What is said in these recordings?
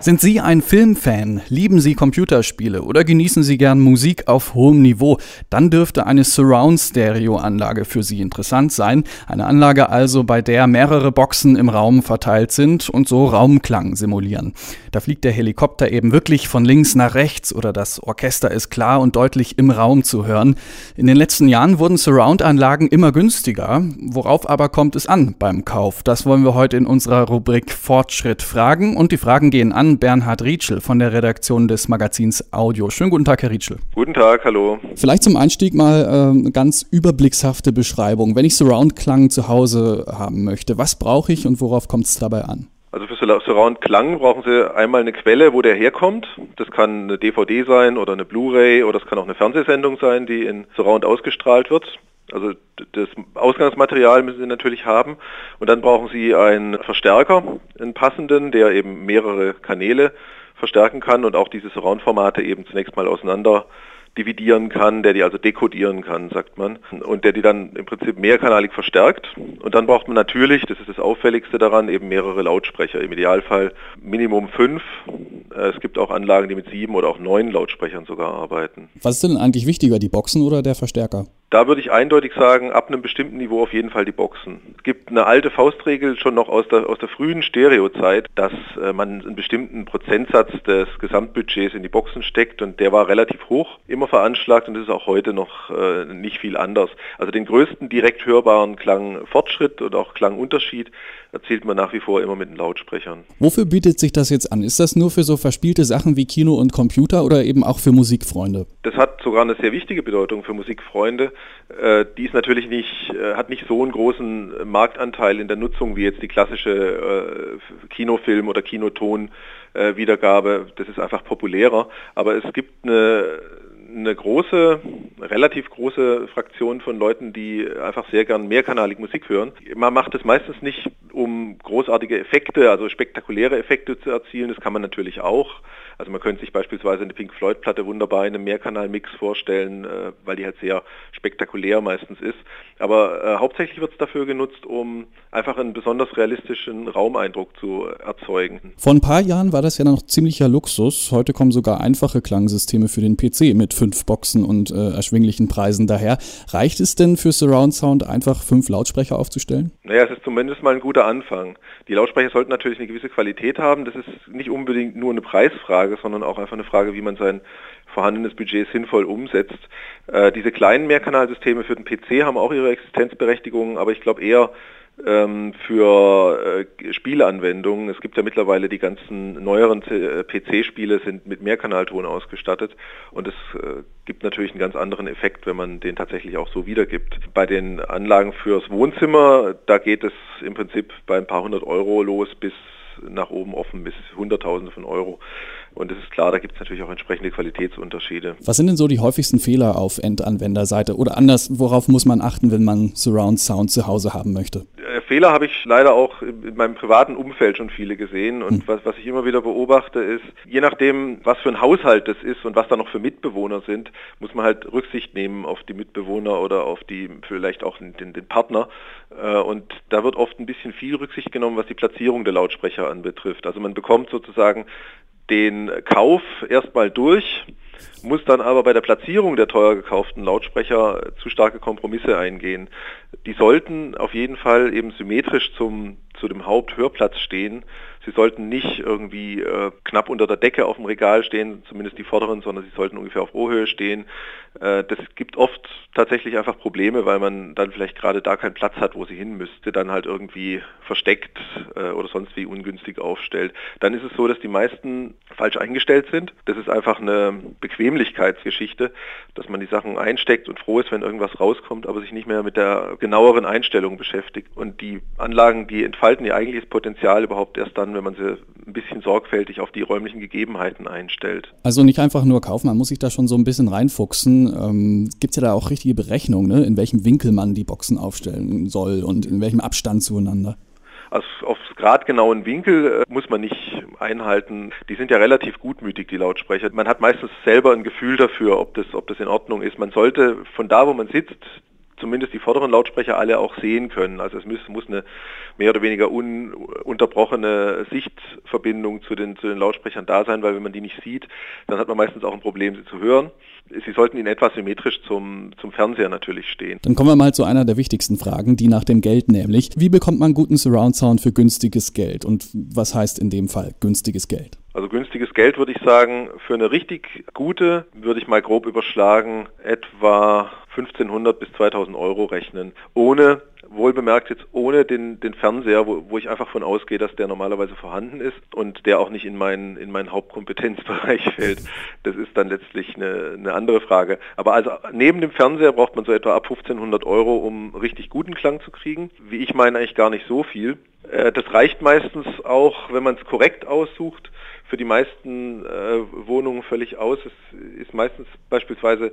Sind Sie ein Filmfan? Lieben Sie Computerspiele oder genießen Sie gern Musik auf hohem Niveau? Dann dürfte eine Surround-Stereo-Anlage für Sie interessant sein. Eine Anlage also, bei der mehrere Boxen im Raum verteilt sind und so Raumklang simulieren. Da fliegt der Helikopter eben wirklich von links nach rechts oder das Orchester ist klar und deutlich im Raum zu hören. In den letzten Jahren wurden Surround-Anlagen immer günstiger. Worauf aber kommt es an beim Kauf? Das wollen wir heute in unserer Rubrik Fortschritt fragen und die Fragen gehen an Bernhard Rietschel von der Redaktion des Magazins Audio. Schönen guten Tag, Herr Rietschel. Guten Tag, hallo. Vielleicht zum Einstieg mal äh, eine ganz überblickshafte Beschreibung. Wenn ich Surround-Klang zu Hause haben möchte, was brauche ich und worauf kommt es dabei an? Also für Surround Klang brauchen Sie einmal eine Quelle, wo der herkommt. Das kann eine DVD sein oder eine Blu-ray oder es kann auch eine Fernsehsendung sein, die in Surround ausgestrahlt wird. Also das Ausgangsmaterial müssen Sie natürlich haben. Und dann brauchen Sie einen Verstärker, einen passenden, der eben mehrere Kanäle verstärken kann und auch diese Surround-Formate eben zunächst mal auseinander dividieren kann, der die also dekodieren kann, sagt man, und der die dann im Prinzip mehrkanalig verstärkt. Und dann braucht man natürlich, das ist das Auffälligste daran, eben mehrere Lautsprecher, im Idealfall Minimum fünf. Äh, es gibt auch Anlagen, die mit sieben oder auch neun Lautsprechern sogar arbeiten. Was ist denn eigentlich wichtiger, die Boxen oder der Verstärker? Da würde ich eindeutig sagen, ab einem bestimmten Niveau auf jeden Fall die Boxen. Es gibt eine alte Faustregel schon noch aus der, aus der frühen Stereozeit, dass äh, man einen bestimmten Prozentsatz des Gesamtbudgets in die Boxen steckt und der war relativ hoch, immer veranschlagt und das ist auch heute noch äh, nicht viel anders. Also den größten direkt hörbaren Klangfortschritt und auch Klangunterschied erzielt man nach wie vor immer mit den Lautsprechern. Wofür bietet sich das jetzt an? Ist das nur für so verspielte Sachen wie Kino und Computer oder eben auch für Musikfreunde? Das hat sogar eine sehr wichtige Bedeutung für Musikfreunde. Äh, die ist natürlich nicht, äh, hat nicht so einen großen Marktanteil in der Nutzung wie jetzt die klassische äh, Kinofilm- oder Kinoton-Wiedergabe. Das ist einfach populärer. Aber es gibt eine eine große, relativ große Fraktion von Leuten, die einfach sehr gern mehrkanalig Musik hören. Man macht es meistens nicht, um großartige Effekte, also spektakuläre Effekte zu erzielen. Das kann man natürlich auch. Also man könnte sich beispielsweise eine Pink Floyd Platte wunderbar in einem Mehrkanal-Mix vorstellen, äh, weil die halt sehr spektakulär meistens ist. Aber äh, hauptsächlich wird es dafür genutzt, um einfach einen besonders realistischen Raumeindruck zu erzeugen. Vor ein paar Jahren war das ja noch ziemlicher Luxus. Heute kommen sogar einfache Klangsysteme für den PC mit fünf Boxen und äh, erschwinglichen Preisen daher. Reicht es denn für Surround Sound einfach fünf Lautsprecher aufzustellen? Naja, es ist zumindest mal ein guter Anfang. Die Lautsprecher sollten natürlich eine gewisse Qualität haben. Das ist nicht unbedingt nur eine Preisfrage Frage, sondern auch einfach eine Frage, wie man sein vorhandenes Budget sinnvoll umsetzt. Äh, diese kleinen Mehrkanalsysteme für den PC haben auch ihre Existenzberechtigung, aber ich glaube eher für äh, Spieleanwendungen. Es gibt ja mittlerweile die ganzen neueren äh, PC-Spiele sind mit Mehrkanalton ausgestattet und es äh, gibt natürlich einen ganz anderen Effekt, wenn man den tatsächlich auch so wiedergibt. Bei den Anlagen fürs Wohnzimmer, da geht es im Prinzip bei ein paar hundert Euro los bis nach oben offen bis Hunderttausende von Euro. Und es ist klar, da gibt es natürlich auch entsprechende Qualitätsunterschiede. Was sind denn so die häufigsten Fehler auf Endanwenderseite? Oder anders, worauf muss man achten, wenn man Surround Sound zu Hause haben möchte? Fehler habe ich leider auch in meinem privaten Umfeld schon viele gesehen. Und hm. was, was ich immer wieder beobachte, ist, je nachdem, was für ein Haushalt das ist und was da noch für Mitbewohner sind, muss man halt Rücksicht nehmen auf die Mitbewohner oder auf die vielleicht auch den, den Partner. Äh, und da wird oft ein bisschen viel Rücksicht genommen, was die Platzierung der Lautsprecher anbetrifft. Also man bekommt sozusagen den Kauf erstmal durch, muss dann aber bei der Platzierung der teuer gekauften Lautsprecher zu starke Kompromisse eingehen. Die sollten auf jeden Fall eben symmetrisch zum, zu dem Haupthörplatz stehen. Sie sollten nicht irgendwie äh, knapp unter der Decke auf dem Regal stehen, zumindest die vorderen, sondern sie sollten ungefähr auf Ohrhöhe stehen. Äh, das gibt oft tatsächlich einfach Probleme, weil man dann vielleicht gerade da keinen Platz hat, wo sie hin müsste, dann halt irgendwie versteckt äh, oder sonst wie ungünstig aufstellt. Dann ist es so, dass die meisten falsch eingestellt sind. Das ist einfach eine Bequemlichkeitsgeschichte, dass man die Sachen einsteckt und froh ist, wenn irgendwas rauskommt, aber sich nicht mehr mit der genaueren Einstellung beschäftigt. Und die Anlagen, die entfalten ihr eigentliches Potenzial überhaupt erst dann, wenn man sie ein bisschen sorgfältig auf die räumlichen Gegebenheiten einstellt. Also nicht einfach nur kaufen, man muss sich da schon so ein bisschen reinfuchsen. Ähm, Gibt es ja da auch richtige Berechnungen, ne? in welchem Winkel man die Boxen aufstellen soll und in welchem Abstand zueinander? Also auf gradgenauen Winkel äh, muss man nicht einhalten. Die sind ja relativ gutmütig, die Lautsprecher. Man hat meistens selber ein Gefühl dafür, ob das, ob das in Ordnung ist. Man sollte von da, wo man sitzt, zumindest die vorderen Lautsprecher alle auch sehen können. Also es muss, muss eine mehr oder weniger ununterbrochene Sichtverbindung zu den, zu den Lautsprechern da sein, weil wenn man die nicht sieht, dann hat man meistens auch ein Problem, sie zu hören. Sie sollten in etwa symmetrisch zum, zum Fernseher natürlich stehen. Dann kommen wir mal zu einer der wichtigsten Fragen, die nach dem Geld nämlich. Wie bekommt man guten Surround Sound für günstiges Geld? Und was heißt in dem Fall günstiges Geld? Also günstiges Geld würde ich sagen, für eine richtig gute würde ich mal grob überschlagen, etwa 1500 bis 2000 Euro rechnen, ohne wohlbemerkt jetzt ohne den, den Fernseher, wo, wo ich einfach von ausgehe, dass der normalerweise vorhanden ist und der auch nicht in meinen, in meinen Hauptkompetenzbereich fällt. Das ist dann letztlich eine, eine andere Frage. Aber also neben dem Fernseher braucht man so etwa ab 1500 Euro, um richtig guten Klang zu kriegen. Wie ich meine, eigentlich gar nicht so viel. Äh, das reicht meistens auch, wenn man es korrekt aussucht, für die meisten äh, Wohnungen völlig aus. Es ist meistens beispielsweise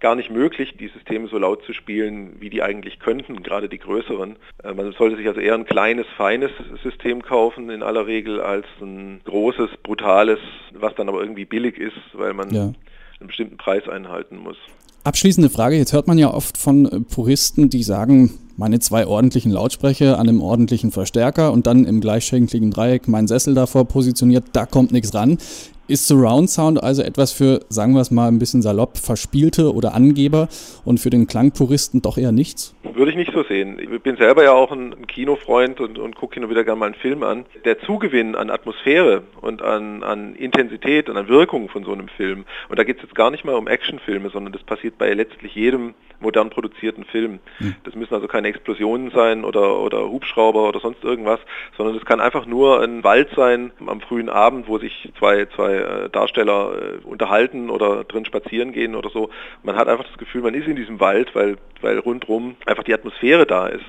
gar nicht möglich, die Systeme so laut zu spielen, wie die eigentlich könnten, gerade die größeren. Äh, man sollte sich also eher ein kleines, feines System kaufen in aller Regel als ein großes, brutales, was dann aber irgendwie billig ist, weil man ja. einen bestimmten Preis einhalten muss. Abschließende Frage. Jetzt hört man ja oft von äh, Puristen, die sagen, meine zwei ordentlichen Lautsprecher an einem ordentlichen Verstärker und dann im gleichschenkligen Dreieck mein Sessel davor positioniert, da kommt nichts ran. Ist Surround Sound also etwas für, sagen wir es mal ein bisschen salopp, Verspielte oder Angeber und für den Klangpuristen doch eher nichts? Würde ich nicht so sehen. Ich bin selber ja auch ein Kinofreund und, und gucke hin und wieder gerne mal einen Film an. Der Zugewinn an Atmosphäre und an, an Intensität und an Wirkung von so einem Film, und da geht es jetzt gar nicht mal um Actionfilme, sondern das passiert bei letztlich jedem modern produzierten Film. Hm. Das müssen also keine Explosionen sein oder, oder Hubschrauber oder sonst irgendwas, sondern das kann einfach nur ein Wald sein am frühen Abend, wo sich zwei, zwei äh, Darsteller äh, unterhalten oder drin spazieren gehen oder so. Man hat einfach das Gefühl, man ist in diesem Wald, weil, weil rundherum einfach die Atmosphäre da ist.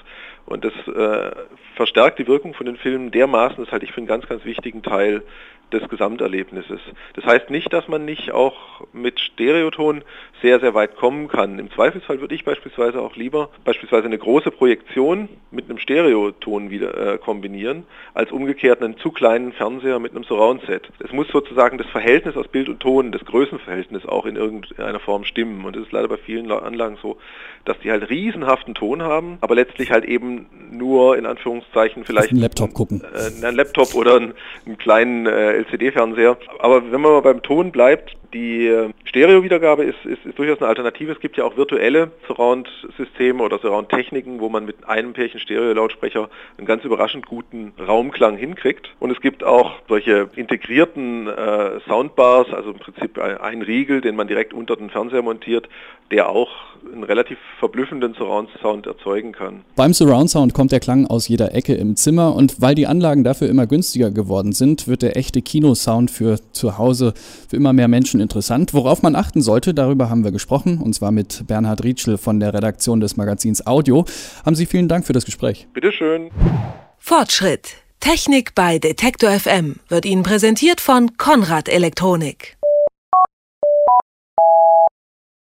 Und das äh, verstärkt die Wirkung von den Filmen dermaßen, das halte ich für einen ganz, ganz wichtigen Teil des Gesamterlebnisses. Das heißt nicht, dass man nicht auch mit Stereoton sehr, sehr weit kommen kann. Im Zweifelsfall würde ich beispielsweise auch lieber beispielsweise eine große Projektion mit einem Stereoton wieder äh, kombinieren, als umgekehrt einen zu kleinen Fernseher mit einem Surround-Set. Es muss sozusagen das Verhältnis aus Bild und Ton, das Größenverhältnis auch in irgendeiner Form stimmen. Und es ist leider bei vielen Anlagen so, dass die halt riesenhaften Ton haben, aber letztlich halt eben nur in Anführungszeichen vielleicht einen Laptop gucken. Äh, einen Laptop oder einen, einen kleinen äh, LCD-Fernseher. Aber wenn man mal beim Ton bleibt, die äh, Stereo-Wiedergabe ist, ist, ist, durchaus eine Alternative. Es gibt ja auch virtuelle Surround-Systeme oder Surround-Techniken, wo man mit einem Pärchen Stereo-Lautsprecher einen ganz überraschend guten Raumklang hinkriegt. Und es gibt auch solche integrierten äh, Soundbars, also im Prinzip ein Riegel, den man direkt unter den Fernseher montiert, der auch einen relativ verblüffenden Surround-Sound erzeugen kann. Beim Surround-Sound kommt der Klang aus jeder Ecke im Zimmer und weil die Anlagen dafür immer günstiger geworden sind, wird der echte Kinosound für zu Hause für immer mehr Menschen interessant. Worauf man achten sollte, darüber haben wir gesprochen und zwar mit Bernhard Rietschel von der Redaktion des Magazins Audio. Haben Sie vielen Dank für das Gespräch. Bitteschön. Fortschritt. Technik bei Detektor FM wird Ihnen präsentiert von Konrad Elektronik.